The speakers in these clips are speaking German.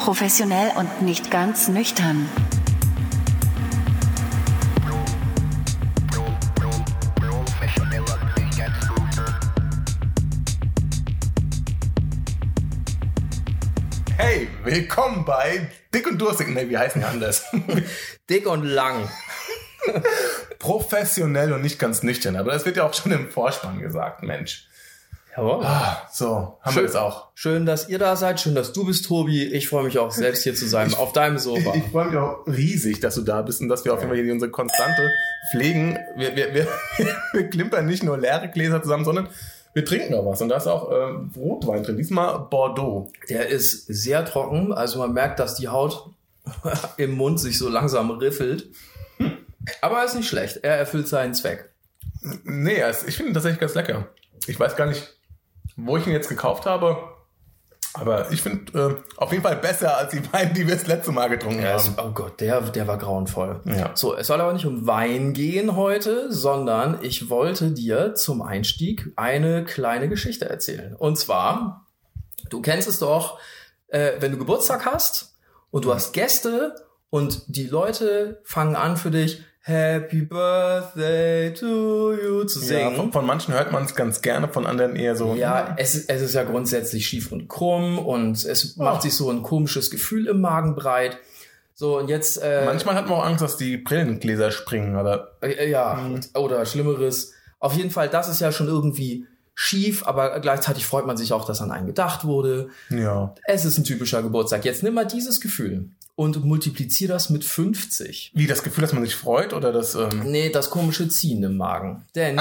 Professionell und nicht ganz nüchtern. Hey, willkommen bei Dick und Durstig. Ne, wie heißen die anders? Dick und lang. Professionell und nicht ganz nüchtern. Aber das wird ja auch schon im Vorspann gesagt, Mensch. Jawohl. Ah, so, haben wir das auch. Schön, dass ihr da seid. Schön, dass du bist, Tobi. Ich freue mich auch selbst hier zu sein, auf deinem Sofa. Ich, ich freue mich auch riesig, dass du da bist und dass wir auf jeden Fall hier unsere Konstante pflegen. Wir, wir, wir, wir klimpern nicht nur leere Gläser zusammen, sondern wir trinken auch was. Und da ist auch äh, Rotwein drin. Diesmal Bordeaux. Der ist sehr trocken. Also man merkt, dass die Haut im Mund sich so langsam riffelt. Aber er ist nicht schlecht. Er erfüllt seinen Zweck. Nee, es- ich finde ihn tatsächlich ganz lecker. Ich weiß gar nicht, wo ich ihn jetzt gekauft habe. Aber ich finde äh, auf jeden Fall besser als die Weine, die wir das letzte Mal getrunken Er haben. oh Gott, der, der war grauenvoll. Ja. So, es soll aber nicht um Wein gehen heute, sondern ich wollte dir zum Einstieg eine kleine Geschichte erzählen. Und zwar, du kennst es doch, äh, wenn du Geburtstag hast und du hast Gäste und die Leute fangen an für dich Happy Birthday to you zu Ja, singen. von, von manchen hört man es ganz gerne, von anderen eher so. Ja, es, ist- es ist ja grundsätzlich schief und krumm und es macht sich so ein komisches Gefühl im Magen breit. So, und jetzt, äh, Manchmal hat man auch Angst, dass die Brillengläser springen, oder? äh, ja, oder Schlimmeres. Auf jeden Fall, das ist ja schon irgendwie schief, aber gleichzeitig freut man sich auch, dass an einen gedacht wurde. Ja. Es ist ein typischer Geburtstag. Jetzt nimm mal dieses Gefühl und multiplizier das mit 50. Wie das Gefühl, dass man sich freut, oder das. Ähm, Nee, das komische Ziehen im Magen. Denn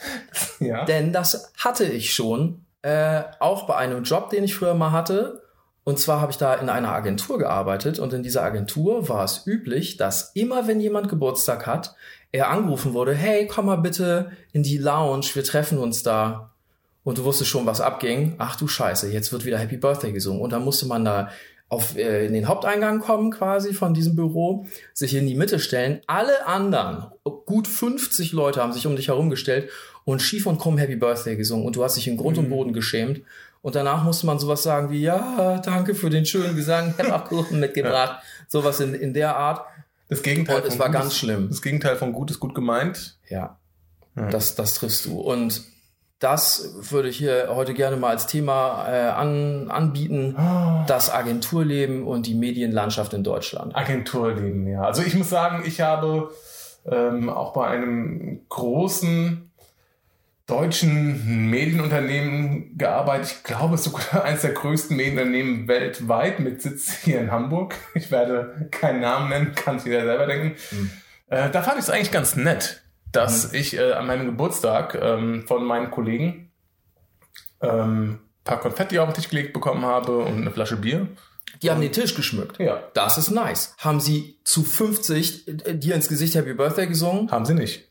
ja. Denn das hatte ich schon, äh, auch bei einem Job, den ich früher mal hatte. Und zwar habe ich da in einer Agentur gearbeitet und in dieser Agentur war es üblich, dass immer wenn jemand Geburtstag hat, er angerufen wurde, hey, komm mal bitte in die Lounge, wir treffen uns da. Und du wusstest schon, was abging. Ach du Scheiße, jetzt wird wieder Happy Birthday gesungen. Und dann musste man da auf, äh, in den Haupteingang kommen quasi von diesem Büro, sich in die Mitte stellen. Alle anderen, gut 50 Leute haben sich um dich herumgestellt und schief und krumm Happy Birthday gesungen. Und du hast dich in Grund und Boden geschämt. Und danach musste man sowas sagen wie, ja, danke für den schönen Gesang, ich habe auch Kuchen mitgebracht. Sowas in, in der Art. Das Gegenteil. Und es von war gut ganz ist- schlimm. Das Gegenteil von gut ist gut gemeint. Ja, das, das triffst du. Und das würde ich hier heute gerne mal als Thema äh, an, anbieten. Das Agenturleben und die Medienlandschaft in Deutschland. Agenturleben, ja. Also ich muss sagen, ich habe ähm, auch bei einem großen deutschen Medienunternehmen gearbeitet. Ich glaube, es ist sogar eines der größten Medienunternehmen weltweit mit Sitz hier in Hamburg. Ich werde keinen Namen nennen, kann sich jeder selber denken. Äh, da fand ich es eigentlich ganz nett, dass ich äh, an meinem Geburtstag ähm, von meinen Kollegen ähm, paar Konfetti auf den Tisch gelegt bekommen habe und eine Flasche Bier. Die haben den Tisch geschmückt. Ja. Das ist nice. Haben sie zu 50 äh, dir ins Gesicht Happy Birthday gesungen? Haben sie nicht.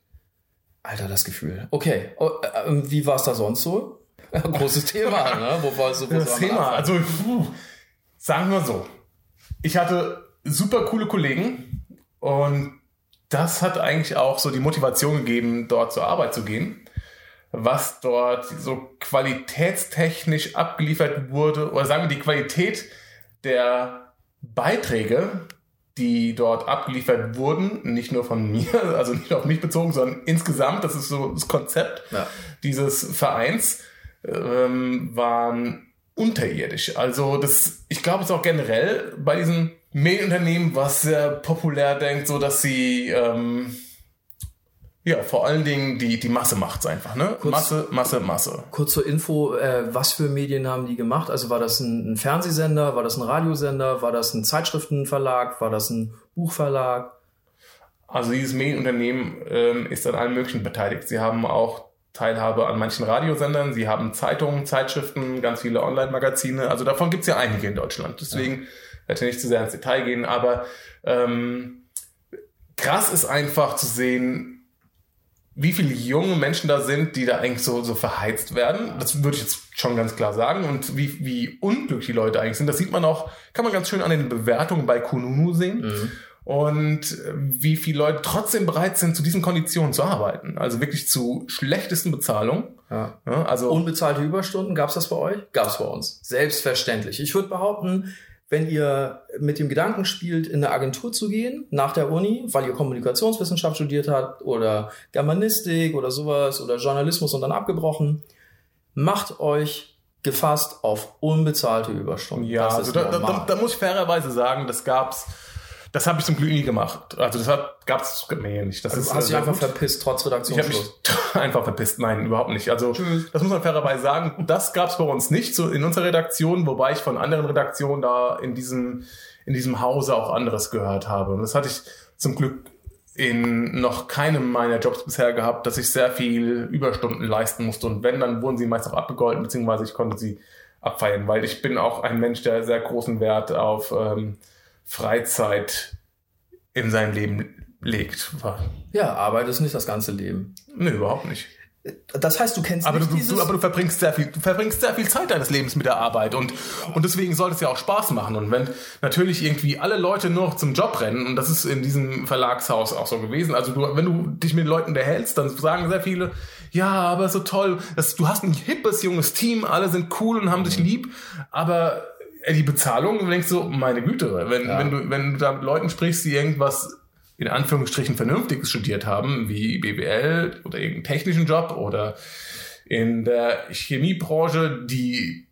Alter, das Gefühl. Okay. Oh, äh, äh, wie war es da sonst so? Großes Thema, ne? Wo war so, wo Das Thema, also puh, sagen wir so, ich hatte super coole Kollegen und das hat eigentlich auch so die Motivation gegeben, dort zur Arbeit zu gehen. Was dort so qualitätstechnisch abgeliefert wurde, oder sagen wir die Qualität der Beiträge, die dort abgeliefert wurden, nicht nur von mir, also nicht auf mich bezogen, sondern insgesamt, das ist so das Konzept Ja. dieses Vereins, ähm, waren unterirdisch. Also das, ich glaube es auch generell bei diesen Medienunternehmen, was sehr populär denkt, so dass sie ähm, ja vor allen Dingen die die Masse macht's einfach, ne? Kurz- Masse, Masse, Masse. Kurz zur Info, äh, was für Medien haben die gemacht? Also war das ein, ein Fernsehsender, war das ein Radiosender, war das ein Zeitschriftenverlag, war das ein Buchverlag? Also dieses Medienunternehmen ähm, ist an allem Möglichen beteiligt. Sie haben auch Teilhabe an manchen Radiosendern, sie haben Zeitungen, Zeitschriften, ganz viele Online-Magazine. Also davon gibt's ja einige in Deutschland. Deswegen werde ich nicht zu sehr ins Detail gehen, aber ähm, krass ist einfach zu sehen, wie viele junge Menschen da sind, die da eigentlich so, so verheizt werden. Das würde ich jetzt schon ganz klar sagen. Und wie, wie unglücklich die Leute eigentlich sind, das sieht man auch, kann man ganz schön an den Bewertungen bei Kununu sehen. Und äh, wie viele Leute trotzdem bereit sind, zu diesen Konditionen zu arbeiten. Also wirklich zu schlechtesten Bezahlungen. Ja. Ja, also Unbezahlte Überstunden, gab's das bei euch? Gab's bei uns. Selbstverständlich. Ich würde behaupten, wenn ihr mit dem Gedanken spielt, in eine Agentur zu gehen, nach der Uni, weil ihr Kommunikationswissenschaft studiert habt oder Germanistik oder sowas oder Journalismus und dann abgebrochen, macht euch gefasst auf unbezahlte Überstunden. Ja, Das also da, da, da muss ich fairerweise sagen, das gab's, das habe ich zum Glück nie gemacht. Also das hat, gab's nee, nicht. Das du ist hast äh, dich einfach gut. verpisst, trotz Ich habe mich Redaktionsschluss. einfach verpisst. Nein, überhaupt nicht. Also Tschüss. das muss man fairerweise sagen. Das gab es bei uns nicht so in unserer Redaktion, wobei ich von anderen Redaktionen da in diesem in diesem Hause auch anderes gehört habe. Und das hatte ich zum Glück in noch keinem meiner Jobs bisher gehabt, dass ich sehr viel Überstunden leisten musste. Und wenn, dann wurden sie meist auch abgegolten, beziehungsweise ich konnte sie abfeiern, weil ich bin auch ein Mensch, der sehr großen Wert auf ähm, Freizeit in seinem Leben legt. Ja, Arbeit ist nicht das ganze Leben. Nee, überhaupt nicht. Das heißt, du kennst Aber du, nicht dieses... du, aber du verbringst sehr viel, du verbringst sehr viel Zeit deines Lebens mit der Arbeit und, und deswegen sollte es ja auch Spaß machen. Und wenn natürlich irgendwie alle Leute nur noch zum Job rennen, und das ist in diesem Verlagshaus auch so gewesen, also du, wenn du dich mit den Leuten unterhältst, dann sagen sehr viele, ja, aber so toll, das, du hast ein hippes, junges Team, alle sind cool und haben dich lieb, aber die Bezahlung, du denkst so, meine Güte, wenn, Ja. wenn du, wenn du da mit Leuten sprichst, die irgendwas in Anführungsstrichen Vernünftiges studiert haben, wie BWL oder irgendeinen technischen Job oder in der Chemiebranche, die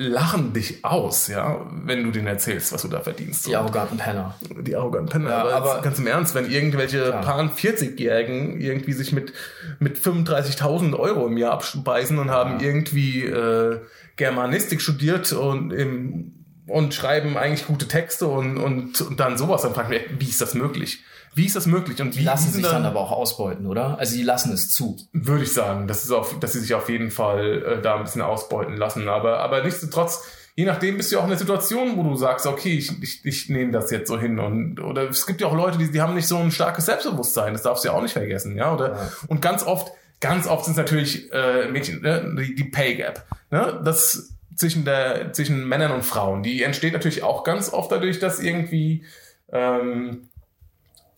lachen dich aus, ja, wenn du denen erzählst, was du da verdienst. die arroganten Penner. die arroganten Penner. Ja, aber, aber- ganz im Ernst, wenn irgendwelche Klar. paar 40-Jährigen irgendwie sich mit, mit 35.000 Euro im Jahr abspeisen und haben irgendwie äh, Germanistik studiert und im und schreiben eigentlich gute Texte und, und, und dann sowas, dann fragt man, wie ist das möglich? Wie ist das möglich? Und wie Die lassen wie sind sich dann aber auch ausbeuten, oder? Also die lassen es zu. würde ich sagen, das ist auf, dass sie sich auf jeden Fall äh, da ein bisschen ausbeuten lassen. Aber, aber nichtsdestotrotz, je nachdem bist du ja auch in der Situation, wo du sagst, okay, ich, ich, ich nehme das jetzt so hin. Und, oder es gibt ja auch Leute, die, die haben nicht so ein starkes Selbstbewusstsein. Das darfst du ja auch nicht vergessen. Ja, oder? Ja. Und ganz oft, ganz oft sind es natürlich äh, Mädchen, ne? die, die Pay Gap. Ne? Das zwischen der, zwischen Männern und Frauen. Die entsteht natürlich auch ganz oft dadurch, dass irgendwie ähm,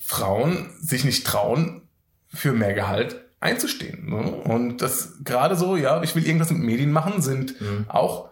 Frauen sich nicht trauen, für mehr Gehalt einzustehen. Ne? Und das gerade so, ja, ich will irgendwas mit Medien machen, sind Mhm. auch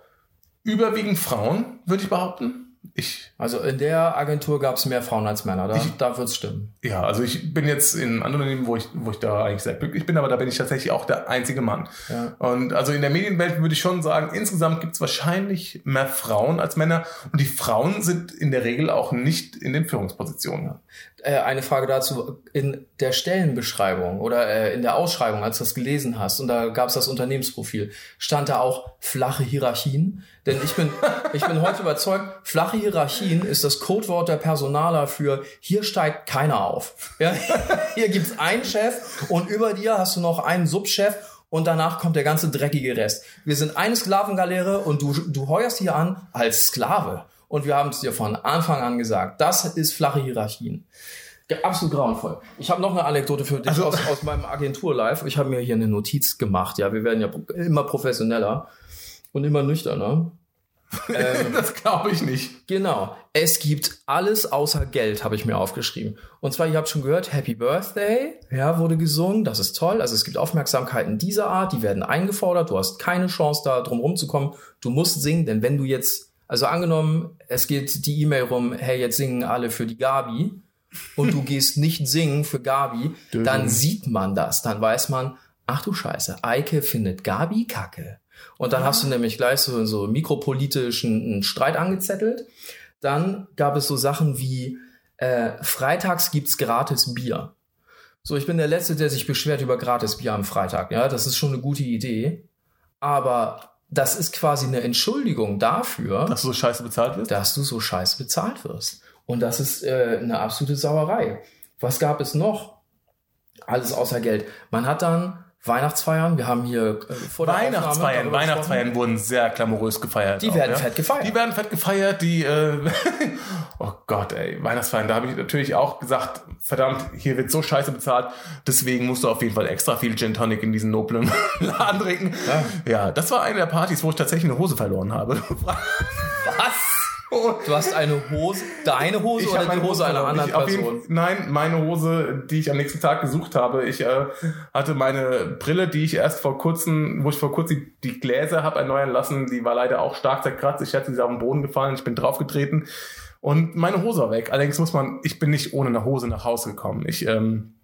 überwiegend Frauen, würde ich behaupten. Ich, Also in der Agentur gab es mehr Frauen als Männer. Da, Ich- da wird's stimmen. ja, also ich bin jetzt in anderen Unternehmen, wo ich, wo ich da eigentlich sehr glücklich bin, aber da bin ich tatsächlich auch der einzige Mann. Ja. Und also in der Medienwelt würde ich schon sagen, insgesamt gibt es wahrscheinlich mehr Frauen als Männer und die Frauen sind in der Regel auch nicht in den Führungspositionen. Äh, eine Frage dazu. In der Stellenbeschreibung oder äh, in der Ausschreibung, als du das gelesen hast, und da gab es das Unternehmensprofil, stand da auch flache Hierarchien? Denn ich bin, ich bin heute überzeugt, flache Hierarchien ist das Codewort der Personaler für hier steigt keiner auf. Ja, hier gibt's einen Chef und über dir hast du noch einen Subchef und danach kommt der ganze dreckige Rest. Wir sind eine Sklavengaleere und du, du heuerst hier an als Sklave. Und wir haben es dir von Anfang an gesagt. Das ist flache Hierarchien. Absolut grauenvoll. Ich habe noch eine Anekdote für dich Also- aus, aus meinem Agentur-Live. Ich habe mir hier eine Notiz gemacht. Ja, wir werden ja immer professioneller und immer nüchterner. Ähm, Das glaube ich nicht. Genau. Es gibt alles außer Geld, habe ich mir aufgeschrieben. Und zwar, ihr habt schon gehört, Happy Birthday, ja, wurde gesungen. Das ist toll. Also es gibt Aufmerksamkeiten dieser Art, die werden eingefordert. Du hast keine Chance, da drum rumzukommen. Du musst singen, denn wenn du jetzt, also angenommen, es geht die E-Mail rum, hey, jetzt singen alle für die Gabi und du gehst nicht singen für Gabi, dann sieht man das. Dann weiß man, ach du Scheiße, Eike findet Gabi kacke. Und dann hast du nämlich gleich so, so mikropolitischen Streit angezettelt. Dann gab es so Sachen wie, äh, freitags gibt's gratis Bier. So, ich bin der Letzte, der sich beschwert über gratis Bier am Freitag. Ja, das ist schon eine gute Idee. Aber das ist quasi eine Entschuldigung dafür, Dass du so scheiße bezahlt wirst? dass du so scheiße bezahlt wirst. Und das ist äh, eine absolute Sauerei. Was gab es noch? Alles außer Geld. Man hat dann Weihnachtsfeiern, wir haben hier äh, vor der Weihnachtsfeiern, Weihnachtsfeiern wurden sehr glamourös gefeiert. Die auch, werden ja. fett gefeiert. Die werden fett gefeiert, die, äh, oh Gott, ey, Weihnachtsfeiern, da habe ich natürlich auch gesagt, verdammt, hier wird so scheiße bezahlt, deswegen musst du auf jeden Fall extra viel Gin Tonic in diesen noblen Laden trinken. Ja. Ja. das war eine der Partys, wo ich tatsächlich eine Hose verloren habe. Was? Du hast eine Hose, deine Hose Ich oder die meine Hose einer anderen auf jeden- Person? Nein, meine Hose, die ich am nächsten Tag gesucht habe. Ich äh, hatte meine Brille, die ich erst vor kurzem, wo ich vor kurzem die, die Gläser habe erneuern lassen, die war leider auch stark zerkratzt. Ich hatte sie auf den Boden gefallen, ich bin draufgetreten und meine Hose war weg. Allerdings muss man, ich bin nicht ohne eine Hose nach Hause gekommen. Ich ähm,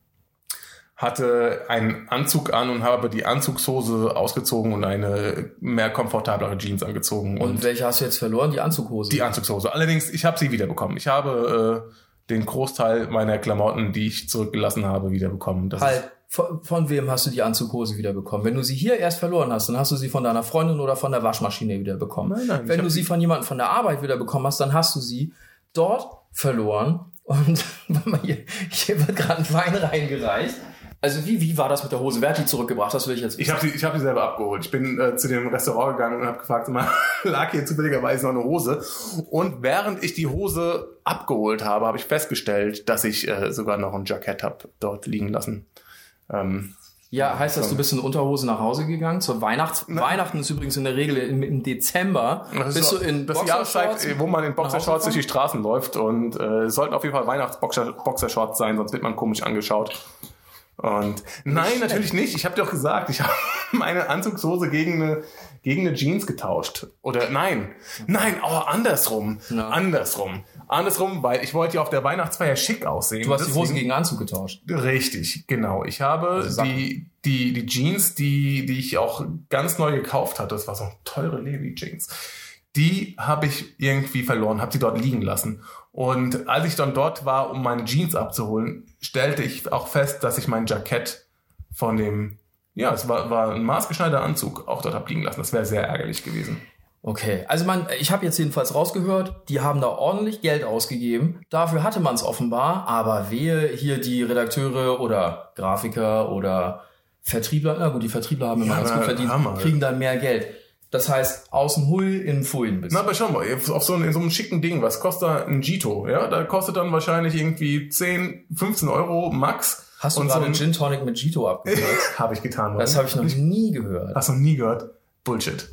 hatte einen Anzug an und habe die Anzugshose ausgezogen und eine mehr komfortablere Jeans angezogen. Und welche hast du jetzt verloren? Die Anzughose. Die Anzugshose. Allerdings, ich habe sie wiederbekommen. Ich habe äh, den Großteil meiner Klamotten, die ich zurückgelassen habe, wiederbekommen. Das halt, von, von wem hast du die Anzughose wieder bekommen? Wenn du sie hier erst verloren hast, dann hast du sie von deiner Freundin oder von der Waschmaschine wieder bekommen. Nein, nein, Wenn du sie von jemandem von der Arbeit wieder bekommen hast, dann hast du sie dort verloren. Und hier, hier wird gerade ein Wein reingereicht. Also wie, wie war das mit der Hose? Wer hat die zurückgebracht? Das will ich jetzt Ich habe sie, ich hab sie selber abgeholt. Ich bin äh, zu dem Restaurant gegangen und habe gefragt, mal, lag hier zufälligerweise noch eine Hose? Und während ich die Hose abgeholt habe, habe ich festgestellt, dass ich äh, sogar noch ein Jackett habe dort liegen lassen. Ähm, Ja, heißt das, du bist in Unterhose nach Hause gegangen zur Weihnachts Weihnachten ist übrigens in der Regel im, im Dezember. das bist ist du in das die Jahreszeit, äh, wo man in Boxershorts durch die? Straßen läuft und äh, es sollten auf jeden Fall Weihnachtsboxershorts sein, sonst wird man komisch angeschaut. Und nein, natürlich nicht. Ich habe dir doch gesagt, ich habe meine Anzugshose gegen eine, gegen eine Jeans getauscht. Oder nein, nein, oh, andersrum. Ja. Andersrum. Andersrum, weil ich wollte ja auf der Weihnachtsfeier schick aussehen. Du hast die Hose Deswegen- gegen Anzug getauscht. Richtig, genau. Ich habe Sachen. die, die, die Jeans, die, die ich auch ganz neu gekauft hatte, das war so eine teure Levi-Jeans, die habe ich irgendwie verloren, habe sie dort liegen lassen. Und als ich dann dort war, um meine Jeans abzuholen, stellte ich auch fest, dass ich mein Jackett von dem, ja, es war, war ein maßgeschneiderter Anzug, auch dort habe liegen lassen. Das wäre sehr ärgerlich gewesen. Okay, also man, ich habe jetzt jedenfalls rausgehört, die haben da ordentlich Geld ausgegeben. Dafür hatte man es offenbar, aber wehe hier die Redakteure oder Grafiker oder Vertriebler, na gut, die Vertriebler haben immer Ja, ganz gut verdient, Hammer. kriegen dann mehr Geld. Das heißt, außen Hui, innen Pfui ein Na, aber schau mal, auf so, in so einem schicken Ding, was kostet da ein Gito? Ja, da kostet dann wahrscheinlich irgendwie 10, 15 Euro max. Hast du gerade so ein- Gin Tonic mit Gito abgehört? Habe ich getan. Das habe ich noch nie gehört. Hast du noch nie gehört? Bullshit.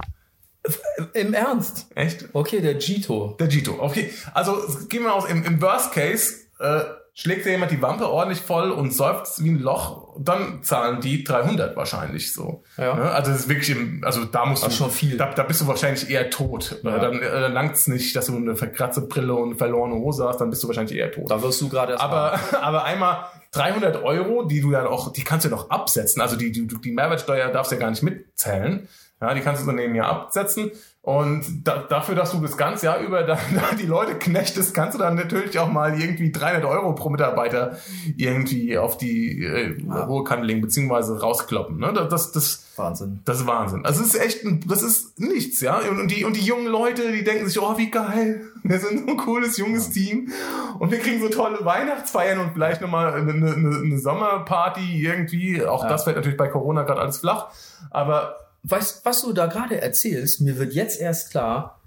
Im Ernst? Echt? Okay, der Gito. Der Gito. Okay. Also gehen wir aus, im, im Worst Case äh, schlägt dir jemand die Wampe ordentlich voll und seufzt wie ein Loch, dann zahlen die 300 wahrscheinlich so. Ja. Ne? Also das ist wirklich, im, also da musst du, Das ist schon viel. Da, da bist du wahrscheinlich eher tot. Ja. Äh, Dann, äh, dann langt's nicht, dass du eine verkratzte Brille und eine verlorene Hose hast, dann bist du wahrscheinlich eher tot. Da wirst du gerade Aber, aber einmal 300 Euro, die du ja auch, die kannst du ja noch absetzen. Also die, die, die Mehrwertsteuer darfst du ja gar nicht mitzählen. Ja, die kannst du so neben Jahr absetzen. Und da, dafür, dass du das ganze Jahr über da, da die Leute knechtest, kannst du dann natürlich auch mal irgendwie 300 Euro pro Mitarbeiter irgendwie auf die äh, hohe Kante legen, beziehungsweise rauskloppen. Ne? Das, das, das, Wahnsinn. das ist Wahnsinn. Also es ist echt, das ist nichts, ja. Und die, und die jungen Leute, die denken sich, oh, wie geil. Wir sind so ein cooles, junges Team. Und wir kriegen so tolle Weihnachtsfeiern und vielleicht nochmal eine, eine, eine Sommerparty irgendwie. Auch Ja. das fällt natürlich bei Corona gerade alles flach. Aber Weißt, was du da gerade erzählst, mir wird jetzt erst klar,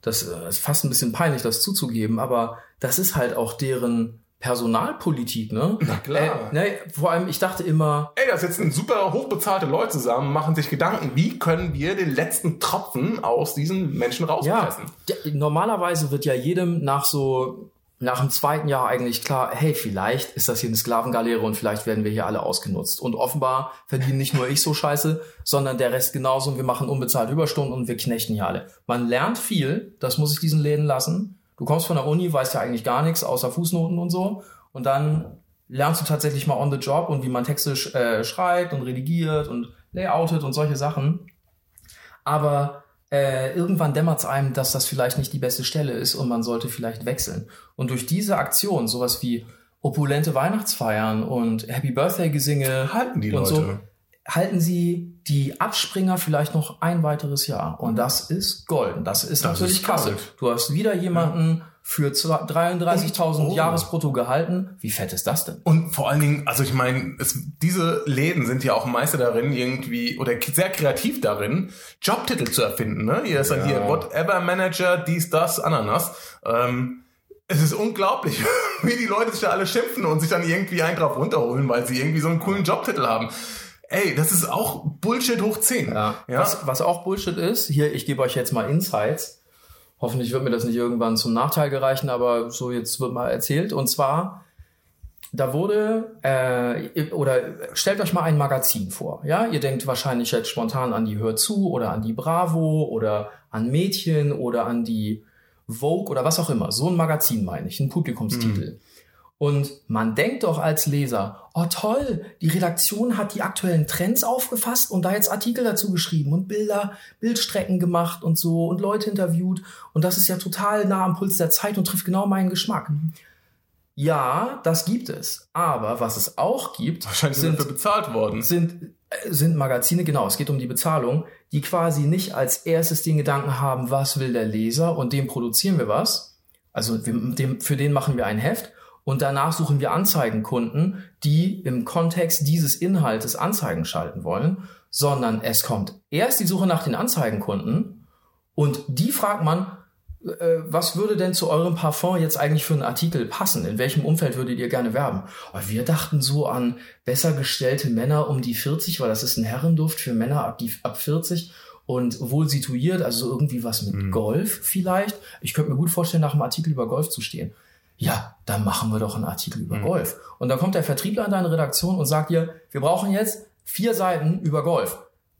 das äh, ist fast ein bisschen peinlich, das zuzugeben, aber das ist halt auch deren Personalpolitik, ne? Na klar. Äh, ne, vor allem, ich dachte immer, ey, da sitzen super hochbezahlte Leute zusammen, machen sich Gedanken, wie können wir den letzten Tropfen aus diesen Menschen rauspressen? ja, normalerweise wird ja jedem nach so, nach dem zweiten Jahr eigentlich klar, hey, vielleicht ist das hier eine Sklavengaleere und vielleicht werden wir hier alle ausgenutzt. Und offenbar verdienen nicht nur ich so scheiße, sondern der Rest genauso und wir machen unbezahlte Überstunden und wir knechten hier alle. Man lernt viel, das muss ich diesen Läden lassen. Du kommst von der Uni, weißt ja eigentlich gar nichts außer Fußnoten und so. Und dann lernst du tatsächlich mal on the job und wie man Texte sch äh, schreibt und redigiert und layoutet und solche Sachen. Aber äh, irgendwann dämmert es einem, dass das vielleicht nicht die beste Stelle ist und man sollte vielleicht wechseln. Und durch diese Aktion, sowas wie opulente Weihnachtsfeiern und Happy Birthday Gesinge Halten die und Leute. so, halten sie die Abspringer vielleicht noch ein weiteres Jahr. Und das ist golden. Das ist Das natürlich ist klasse. Gold. Du hast wieder jemanden für zwei- 33.000 Und- oh. Jahresbrutto gehalten. Wie fett ist das denn? Und vor allen Dingen, also ich meine, es, diese Läden sind ja auch Meister darin, irgendwie, oder sehr kreativ darin, Jobtitel zu erfinden. Ne? Hier ist dann Ja. hier Whatever Manager, dies, das, Ananas. Ähm, es ist unglaublich, wie die Leute sich da alle schimpfen und sich dann irgendwie einen drauf runterholen, weil sie irgendwie so einen coolen Jobtitel haben. Ey, das ist auch Bullshit hoch 10. Ja. ja? Was, was auch Bullshit ist, hier, ich gebe euch jetzt mal Insights. Hoffentlich wird mir das nicht irgendwann zum Nachteil gereichen, aber so jetzt wird mal erzählt. Und zwar, da wurde, äh, oder stellt euch mal ein Magazin vor. Ja, ihr denkt wahrscheinlich jetzt spontan an die Hör zu oder an die Bravo oder an Mädchen oder an die Vogue oder was auch immer. So ein Magazin meine ich, ein Publikumstitel. Und man denkt doch als Leser, oh toll, die Redaktion hat die aktuellen Trends aufgefasst und da jetzt Artikel dazu geschrieben und Bilder, Bildstrecken gemacht und so und Leute interviewt. Und das ist ja total nah am Puls der Zeit und trifft genau meinen Geschmack. Ja, das gibt es. Aber was es auch gibt, Wahrscheinlich sind sind, dafür bezahlt worden. sind, äh, sind Magazine, genau, es geht um die Bezahlung, die quasi nicht als erstes den Gedanken haben, was will der Leser und dem produzieren wir was. Also dem, für den machen wir ein Heft und danach suchen wir Anzeigenkunden, die im Kontext dieses Inhaltes Anzeigen schalten wollen, sondern es kommt erst die Suche nach den Anzeigenkunden und die fragt man, äh, was würde denn zu eurem Parfum jetzt eigentlich für einen Artikel passen? In welchem Umfeld würdet ihr gerne werben? Wir dachten so an besser gestellte Männer um die 40, weil das ist ein Herrenduft für Männer ab, die, ab 40 und wohl situiert, also irgendwie was mit Golf vielleicht. Ich könnte mir gut vorstellen, nach einem Artikel über Golf zu stehen. Ja, dann machen wir doch einen Artikel über Golf. Und dann kommt der Vertriebler in deine Redaktion und sagt dir, wir brauchen jetzt vier Seiten über Golf.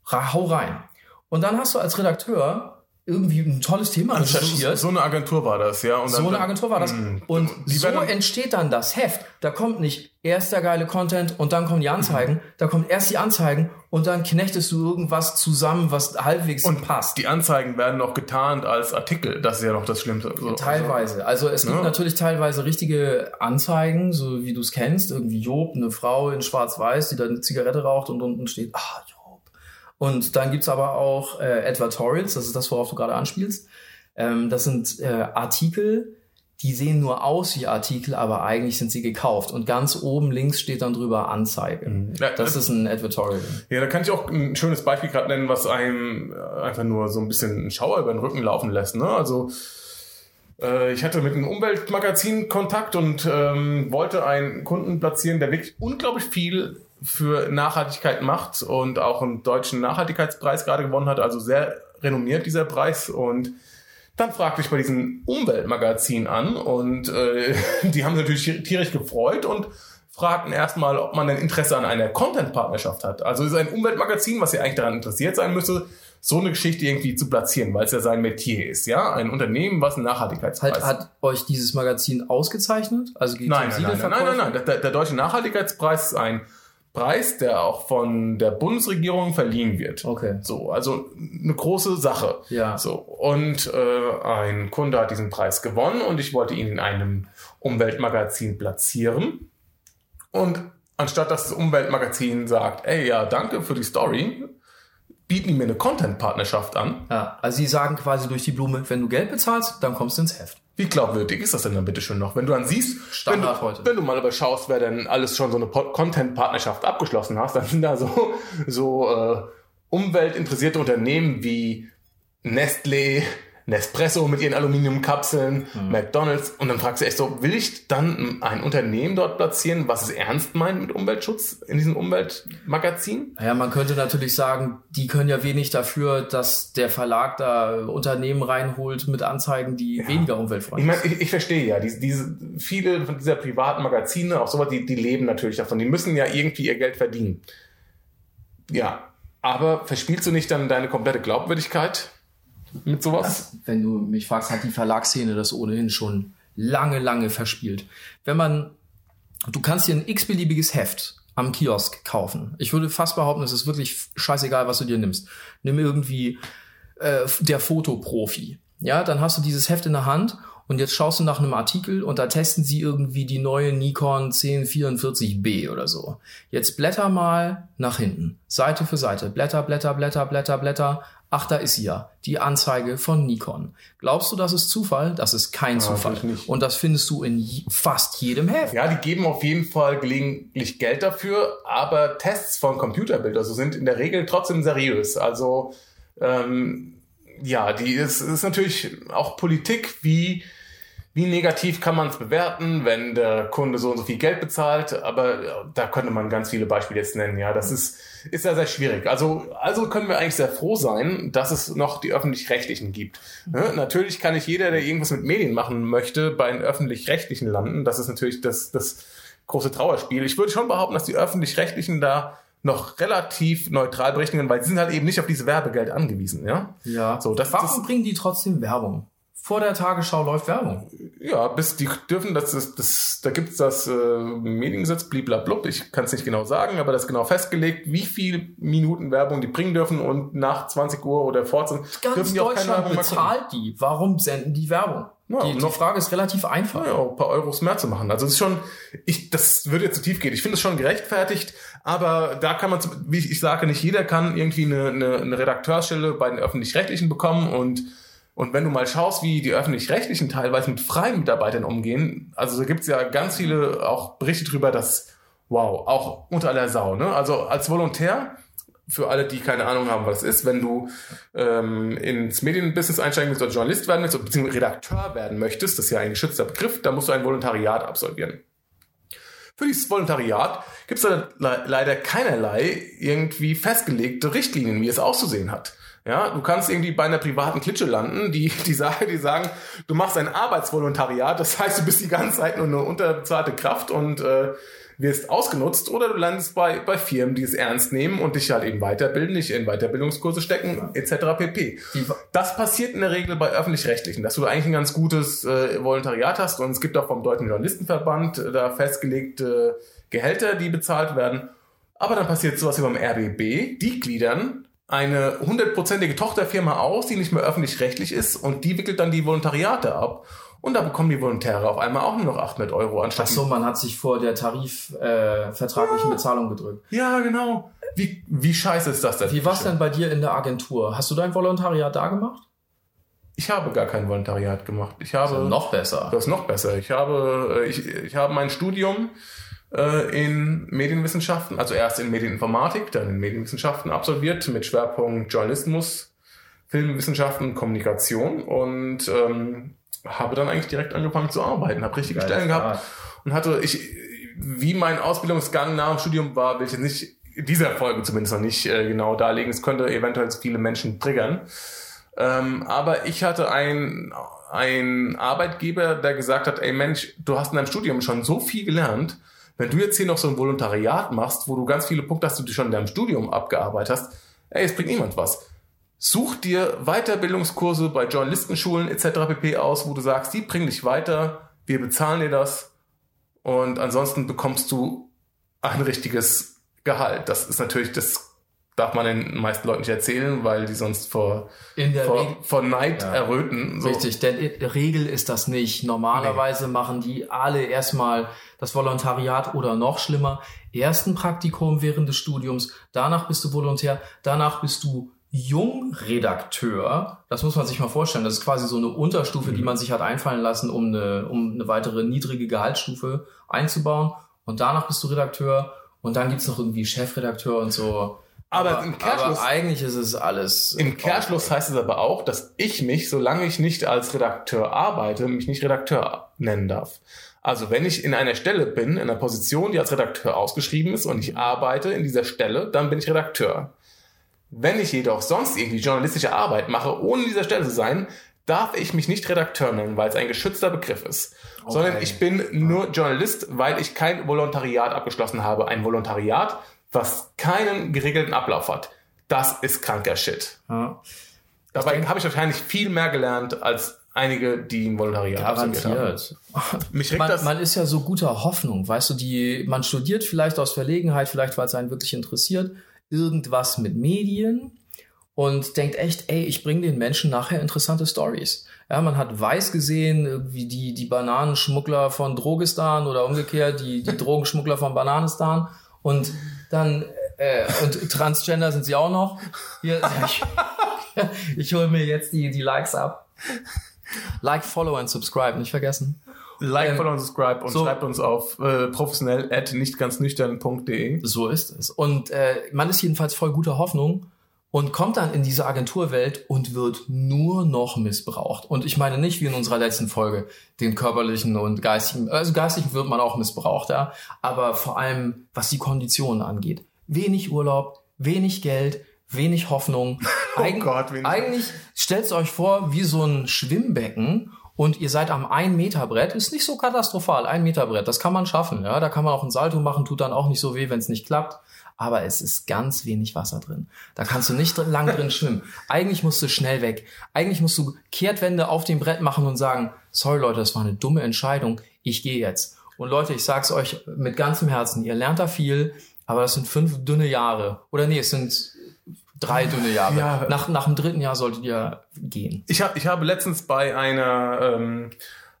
Hau rein. Und dann hast du als Redakteur irgendwie ein tolles Thema recherchiert. So eine Agentur war das, ja. Und So eine Agentur war das. Mm. Und so entsteht dann das Heft. Da kommt nicht erst der geile Content und dann kommen die Mhm. Anzeigen. Da kommt erst die Anzeigen und dann knechtest du irgendwas zusammen, was halbwegs Und passt. Die Anzeigen werden noch getarnt als Artikel. Das ist ja noch das Schlimmste. So, Teilweise. Also es gibt Ja. natürlich teilweise richtige Anzeigen, so wie du es kennst. Irgendwie Job, eine Frau in schwarz-weiß, die da eine Zigarette raucht und unten steht, ah, Job. Und dann gibt's aber auch äh, Advertorials, das ist das, worauf du gerade anspielst. Ähm, das sind äh, Artikel, die sehen nur aus wie Artikel, aber eigentlich sind sie gekauft. Und ganz oben links steht dann drüber Anzeige. Mhm. Ja, Das ist ein Advertorial. Ja, da kann ich auch ein schönes Beispiel gerade nennen, was einem äh, einfach nur so ein bisschen einen Schauer über den Rücken laufen lässt. Ne? Also äh, ich hatte mit einem Umweltmagazin Kontakt und ähm, wollte einen Kunden platzieren, der wirklich unglaublich viel für Nachhaltigkeit macht und auch einen deutschen Nachhaltigkeitspreis gerade gewonnen hat. Also sehr renommiert dieser Preis und dann fragte ich bei diesem Umweltmagazin an und äh, die haben sich natürlich tierisch gefreut und fragten erstmal, ob man denn Interesse an einer Content-Partnerschaft hat. Also es ist ein Umweltmagazin, was ja eigentlich daran interessiert sein müsste, so eine Geschichte irgendwie zu platzieren, weil es ja sein Metier ist, ja? Ein Unternehmen, was einen Nachhaltigkeitspreis Hat, hat euch dieses Magazin ausgezeichnet? Also Nein, nein, nein, nein, nein, nein, nein. Der, der Deutsche Nachhaltigkeitspreis ist ein Preis, der auch von der Bundesregierung verliehen wird. Okay. So, also eine große Sache. Ja. So, und äh, ein Kunde hat diesen Preis gewonnen und ich wollte ihn in einem Umweltmagazin platzieren. Und anstatt dass das Umweltmagazin sagt, ey, ja, danke für die Story, bieten mir eine Content-Partnerschaft an. Ja, also sie sagen quasi durch die Blume, wenn du Geld bezahlst, dann kommst du ins Heft. Wie glaubwürdig ist das denn dann bitte schön noch? Wenn du dann siehst, wenn Standard du, heute. wenn du mal aber schaust, wer denn alles schon so eine Content-Partnerschaft abgeschlossen hast, dann sind da so, so äh, umweltinteressierte Unternehmen wie Nestlé, Nespresso mit ihren Aluminiumkapseln, Mhm. McDonalds. Und dann fragst du echt so, will ich dann ein Unternehmen dort platzieren, was es ernst meint mit Umweltschutz in diesem Umweltmagazin? Naja, man könnte natürlich sagen, die können ja wenig dafür, dass der Verlag da Unternehmen reinholt mit Anzeigen, die weniger Ich umweltfreundlich meine, ich, ich verstehe ja, diese, diese, viele von dieser privaten Magazine, auch sowas, die, die leben natürlich davon. Die müssen ja irgendwie ihr Geld verdienen. Ja, aber verspielst du nicht dann deine komplette Glaubwürdigkeit mit sowas? sind. Wenn du mich fragst, hat die Verlagsszene das ohnehin schon lange, lange verspielt. Wenn man, du kannst dir ein x-beliebiges Heft am Kiosk kaufen. Ich würde fast behaupten, es ist wirklich scheißegal, was du dir nimmst. Nimm irgendwie äh, der Fotoprofi. Ja, dann hast du dieses Heft in der Hand und jetzt schaust du nach einem Artikel und da testen sie irgendwie die neue Nikon 1044B oder so. Jetzt blätter mal nach hinten, Seite für Seite, Blätter, Blätter, Blätter, Blätter, Blätter. Ach, da ist sie ja, die Anzeige von Nikon. Glaubst du, das ist Zufall? Das ist kein Zufall. natürlich nicht. Und das findest du in fast jedem Heft. Ja, die geben auf jeden Fall gelegentlich Geld dafür, aber Tests von Computerbildern so sind in der Regel trotzdem seriös. Also ähm, ja, die ist, ist natürlich auch Politik, wie wie negativ kann man es bewerten, wenn der Kunde so und so viel Geld bezahlt? Aber ja, da könnte man ganz viele Beispiele jetzt nennen. Ja, das ist, ist ja sehr schwierig. Also, also können wir eigentlich sehr froh sein, dass es noch die öffentlich-rechtlichen gibt. Ne? Natürlich kann nicht jeder, der irgendwas mit Medien machen möchte, bei den öffentlich-rechtlichen landen. Das ist natürlich das, das große Trauerspiel. Ich würde schon behaupten, dass die öffentlich-rechtlichen da noch relativ neutral berichten können, weil sie sind halt eben nicht auf dieses Werbegeld angewiesen, ja? Ja. So, das, Warum das, bringen die trotzdem Werbung? Vor der Tagesschau läuft Werbung. Ja, bis die dürfen, das ist, das, da gibt's das äh, Mediengesetz, bliblablub, ich kann es nicht genau sagen, aber das ist genau festgelegt, wie viel Minuten Werbung die bringen dürfen und nach 20 Uhr oder vor dürfen Ganz die auch keine Werbung bezahlt die. Warum senden die Werbung? Ja, die, die Frage ist relativ einfach. Ja, ein paar Euros mehr zu machen. Also es ist schon, ich, das würde jetzt zu tief gehen. Ich finde es schon gerechtfertigt, aber da kann man, wie ich, ich sage, nicht jeder kann irgendwie eine, eine, eine Redakteursstelle bei den Öffentlich-Rechtlichen bekommen und und wenn du mal schaust, wie die Öffentlich-Rechtlichen teilweise mit freien Mitarbeitern umgehen, also da gibt's ja ganz viele auch Berichte drüber, dass, wow, auch unter aller Sau, ne? Also als Volontär, für alle, die keine Ahnung haben, was es ist, wenn du ähm, ins Medienbusiness einsteigen willst oder Journalist werden willst, oder beziehungsweise Redakteur werden möchtest, das ist ja ein geschützter Begriff, da musst du ein Volontariat absolvieren. Für dieses Volontariat gibt es le leider keinerlei irgendwie festgelegte Richtlinien, wie es auszusehen hat. Ja, du kannst irgendwie bei einer privaten Klitsche landen, die, die, sagen, die sagen, du machst ein Arbeitsvolontariat, das heißt, du bist die ganze Zeit nur eine unterbezahlte Kraft und äh, wirst ausgenutzt, oder du landest bei, bei Firmen, die es ernst nehmen und dich halt eben weiterbilden, dich in Weiterbildungskurse stecken, etc. pp. Das passiert in der Regel bei öffentlich-rechtlichen, dass du eigentlich ein ganz gutes äh, Volontariat hast und es gibt auch vom Deutschen Journalistenverband äh, da festgelegte Gehälter, die bezahlt werden. Aber dann passiert sowas wie beim RBB, die gliedern eine hundertprozentige Tochterfirma aus, die nicht mehr öffentlich-rechtlich ist und die wickelt dann die Volontariate ab. Und da bekommen die Volontäre auf einmal auch nur noch 800 Euro anstatt. ach so, man hat sich vor der tarifvertraglichen äh, vertraglichen Bezahlung gedrückt. Ja, genau. Wie, wie scheiße ist das denn? Wie war's denn bei dir in der Agentur? Hast du dein Volontariat da gemacht? Ich habe gar kein Volontariat gemacht. Ich habe Also noch besser. Das ist noch besser. Ich habe, äh, ich, ich habe mein Studium äh, in Medienwissenschaften, also erst in Medieninformatik, dann in Medienwissenschaften absolviert mit Schwerpunkt Journalismus, Filmwissenschaften, Kommunikation und ähm, habe dann eigentlich direkt angefangen zu arbeiten, habe richtige Geiler Stellen gehabt und hatte ich, wie mein Ausbildungsgang nach dem Studium war, will ich jetzt nicht in dieser Folge zumindest noch nicht äh, genau darlegen. Es könnte eventuell viele Menschen triggern. Ähm, aber ich hatte ein, ein Arbeitgeber, der gesagt hat, ey Mensch, du hast in deinem Studium schon so viel gelernt. Wenn du jetzt hier noch so ein Volontariat machst, wo du ganz viele Punkte hast, die du schon in deinem Studium abgearbeitet hast, ey, es bringt niemand was. Such dir Weiterbildungskurse bei Journalistenschulen etc. pp. aus, wo du sagst, die bringen dich weiter, wir bezahlen dir das und ansonsten bekommst du ein richtiges Gehalt. Das ist natürlich, das darf man den meisten Leuten nicht erzählen, weil die sonst vor, vor, Regel. vor Neid Ja. erröten. So. Richtig, denn in der Regel ist das nicht. Normalerweise machen die alle erstmal das Volontariat oder noch schlimmer, erst ein Praktikum während des Studiums, danach bist du Volontär, danach bist du Jungredakteur. Das muss man sich mal vorstellen. Das ist quasi so eine Unterstufe, die man sich hat einfallen lassen, um eine, um eine weitere niedrige Gehaltsstufe einzubauen. Und danach bist du Redakteur und dann gibt's noch irgendwie Chefredakteur und so. Aber im Kehrschluss- aber eigentlich ist es alles. Im Kehrschluss heißt es aber auch, dass ich mich, solange ich nicht als Redakteur arbeite, mich nicht Redakteur nennen darf. Also wenn ich in einer Stelle bin, in einer Position, die als Redakteur ausgeschrieben ist und ich arbeite in dieser Stelle, dann bin ich Redakteur. Wenn ich jedoch sonst irgendwie journalistische Arbeit mache, ohne in dieser Stelle zu sein, darf ich mich nicht Redakteur nennen, weil es ein geschützter Begriff ist. Sondern ich bin nur Journalist, weil ich kein Volontariat abgeschlossen habe. Ein Volontariat, was keinen geregelten Ablauf hat. Das ist kranker Shit. Ja. Dabei habe ich wahrscheinlich viel mehr gelernt als einige, die ein Volontariat absolviert haben. Mich regt Man, das. man ist ja so guter Hoffnung, weißt du, die, man studiert vielleicht aus Verlegenheit, vielleicht weil es einen wirklich interessiert, irgendwas mit Medien und denkt echt, ey, ich bringe den Menschen nachher interessante Stories. Ja, man hat weiß gesehen, wie die, die Bananenschmuggler von Drogistan oder umgekehrt, die, die Drogenschmuggler von Bananistan und dann, äh, und Transgender sind sie auch noch. Hier, ich, ich hole mir jetzt die, die Likes ab. Like, follow and subscribe, nicht vergessen. like, ähm, follow und subscribe und so- schreibt uns auf äh, professionell at nicht ganz nüchtern.de. So ist es. Und äh, man ist jedenfalls voll guter Hoffnung und kommt dann in diese Agenturwelt und wird nur noch missbraucht. Und ich meine nicht wie in unserer letzten Folge den körperlichen und geistigen, also geistigen wird man auch missbraucht, ja, aber vor allem was die Konditionen angeht. Wenig Urlaub, wenig Geld, wenig Hoffnung. oh Gott, wenig eigentlich stellt euch vor wie so ein Schwimmbecken und ihr seid am 1 Meter Brett, ist nicht so katastrophal, ein Meter Brett, das kann man schaffen, ja, da kann man auch ein Salto machen, tut dann auch nicht so weh, wenn es nicht klappt aber es ist ganz wenig Wasser drin. Da kannst du nicht lang drin schwimmen. Eigentlich musst du schnell weg. Eigentlich musst du Kehrtwende auf dem Brett machen und sagen, sorry Leute, das war eine dumme Entscheidung, ich gehe jetzt. Und Leute, ich sag's euch mit ganzem Herzen, ihr lernt da viel, aber das sind fünf dünne Jahre. Oder nee, es sind drei dünne Jahre. Ja. Nach, nach dem dritten Jahr solltet ihr gehen. Ich, hab, ich habe letztens bei einer ähm,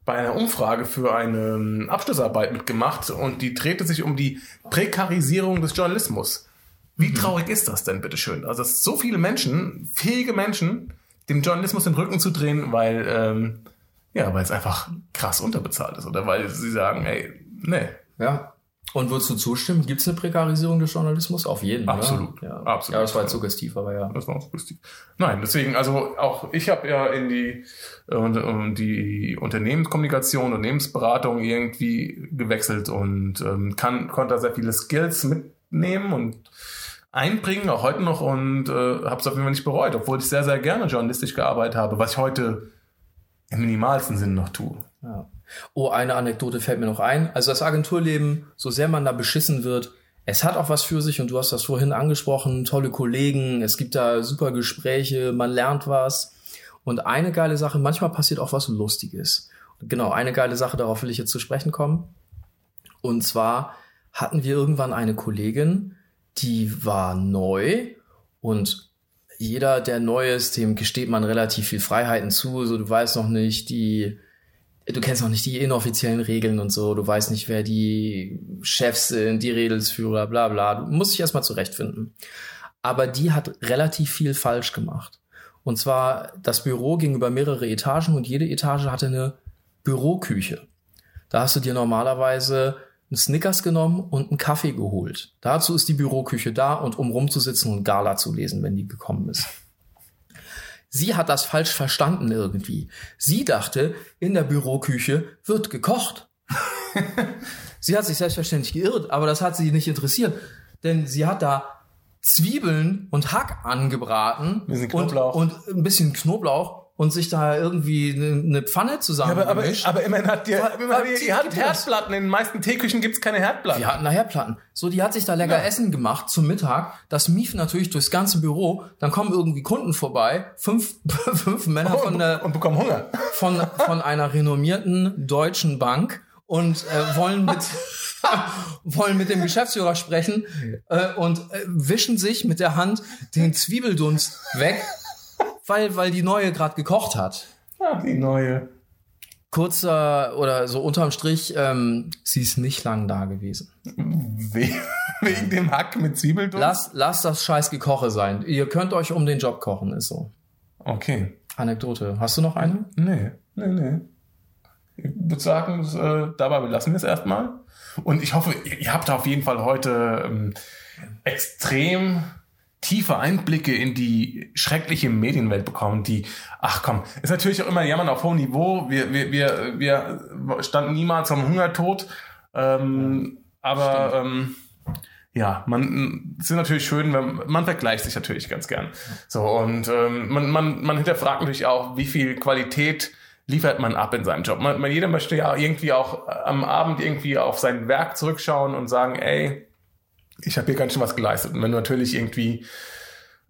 bei einer Umfrage für eine ähm, Abschlussarbeit mitgemacht und die drehte sich um die Prekarisierung des Journalismus. Wie mhm. traurig ist das denn, bitteschön? Also, dass so viele Menschen, fähige Menschen, dem Journalismus den Rücken zu drehen, weil, ähm, ja, weil es einfach krass unterbezahlt ist oder weil sie sagen, ey, nee. Ja, und würdest du zustimmen? Gibt es eine Prekarisierung des Journalismus? Auf jeden Fall. Absolut. Ja. Absolut. Ja, das war jetzt suggestiv, aber ja. Das war suggestiv. Nein, deswegen, also auch ich habe ja in die, äh, die Unternehmenskommunikation, Unternehmensberatung irgendwie gewechselt und ähm, kann, konnte da sehr viele Skills mitnehmen und einbringen, auch heute noch und äh, habe es auf jeden Fall nicht bereut, obwohl ich sehr, sehr gerne journalistisch gearbeitet habe, was ich heute im minimalsten Sinn noch tue. Ja. Oh, eine Anekdote fällt mir noch ein. Also das Agenturleben, so sehr man da beschissen wird, es hat auch was für sich und du hast das vorhin angesprochen, tolle Kollegen, es gibt da super Gespräche, man lernt was. Und eine geile Sache, manchmal passiert auch was Lustiges. Genau, eine geile Sache, darauf will ich jetzt zu sprechen kommen. Und zwar hatten wir irgendwann eine Kollegin, die war neu und jeder, der neu ist, dem gesteht man relativ viel Freiheiten zu. So, du weißt noch nicht die du kennst noch nicht die inoffiziellen Regeln und so, du weißt nicht, wer die Chefs sind, die Redelsführer, bla bla. Du musst dich erstmal zurechtfinden. Aber die hat relativ viel falsch gemacht. Und zwar, das Büro ging über mehrere Etagen und jede Etage hatte eine Büroküche. Da hast du dir normalerweise einen Snickers genommen und einen Kaffee geholt. Dazu ist die Büroküche da und um rumzusitzen und Gala zu lesen, wenn die gekommen ist. Sie hat das falsch verstanden irgendwie. Sie dachte, in der Büroküche wird gekocht. sie hat sich selbstverständlich geirrt, aber das hat sie nicht interessiert, denn sie hat da Zwiebeln und Hack angebraten und, und ein bisschen Knoblauch und sich da irgendwie eine Pfanne zusammen. Ja, aber, aber, aber immerhin hat die, immerhin die, die hat Herdplatten. In den meisten Teeküchen gibt's keine Herdplatten. Die hatten da Herdplatten. So, die hat sich da lecker ja. Essen gemacht zum Mittag. Das mief natürlich durchs ganze Büro. Dann kommen irgendwie Kunden vorbei. Fünf, fünf Männer oh, von der, und bekommen Hunger. Von, von einer renommierten deutschen Bank und äh, wollen mit wollen mit dem Geschäftsführer sprechen äh, und äh, wischen sich mit der Hand den Zwiebeldunst weg weil, weil die neue gerade gekocht hat. Ach, die neue. Kurzer oder so unterm Strich, ähm, sie ist nicht lang da gewesen. Wegen dem Hack mit Zwiebeln? Lass, lass das scheiß Gekoche sein. Ihr könnt euch um den Job kochen, ist so. Okay. Anekdote. Hast du noch eine? Nee, nee, nee. Ich würde sagen, äh, dabei belassen wir es erstmal. Und ich hoffe, ihr habt auf jeden Fall heute ähm, extrem tiefe Einblicke in die schreckliche Medienwelt bekommen, die, ach komm, ist natürlich auch immer Jammern auf hohem Niveau. Wir, wir, wir, wir standen niemals am Hungertod. Ähm, aber ähm, ja, man ist natürlich schön, wenn man vergleicht sich natürlich ganz gern. So und ähm, man, man, man hinterfragt natürlich auch, wie viel Qualität liefert man ab in seinem Job. Man, man, jeder möchte ja irgendwie auch am Abend irgendwie auf sein Werk zurückschauen und sagen, ey, ich habe hier ganz schön was geleistet. Und wenn du natürlich irgendwie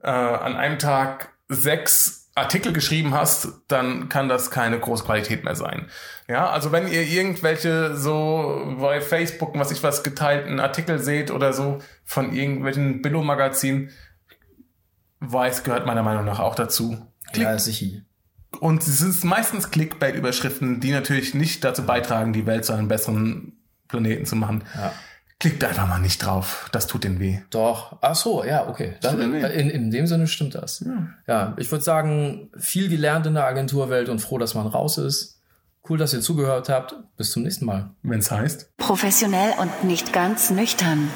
äh, an einem Tag sechs Artikel geschrieben hast, dann kann das keine große Qualität mehr sein. Ja, also wenn ihr irgendwelche so bei Facebook, was ich was geteilten Artikel seht oder so von irgendwelchen Billo-Magazinen, weiß gehört meiner Meinung nach auch dazu. Klick. Ja, sicher. Und es sind meistens Clickbait-Überschriften, die natürlich nicht dazu beitragen, die Welt zu einem besseren Planeten zu machen. Ja. Klickt einfach mal nicht drauf. Das tut den weh. Doch. Ach so, ja, okay. Dann, in, in dem Sinne stimmt das. Ja, ja ich würde sagen, viel gelernt in der Agenturwelt und froh, dass man raus ist. Cool, dass ihr zugehört habt. Bis zum nächsten Mal. Wenn's heißt. Professionell und nicht ganz nüchtern.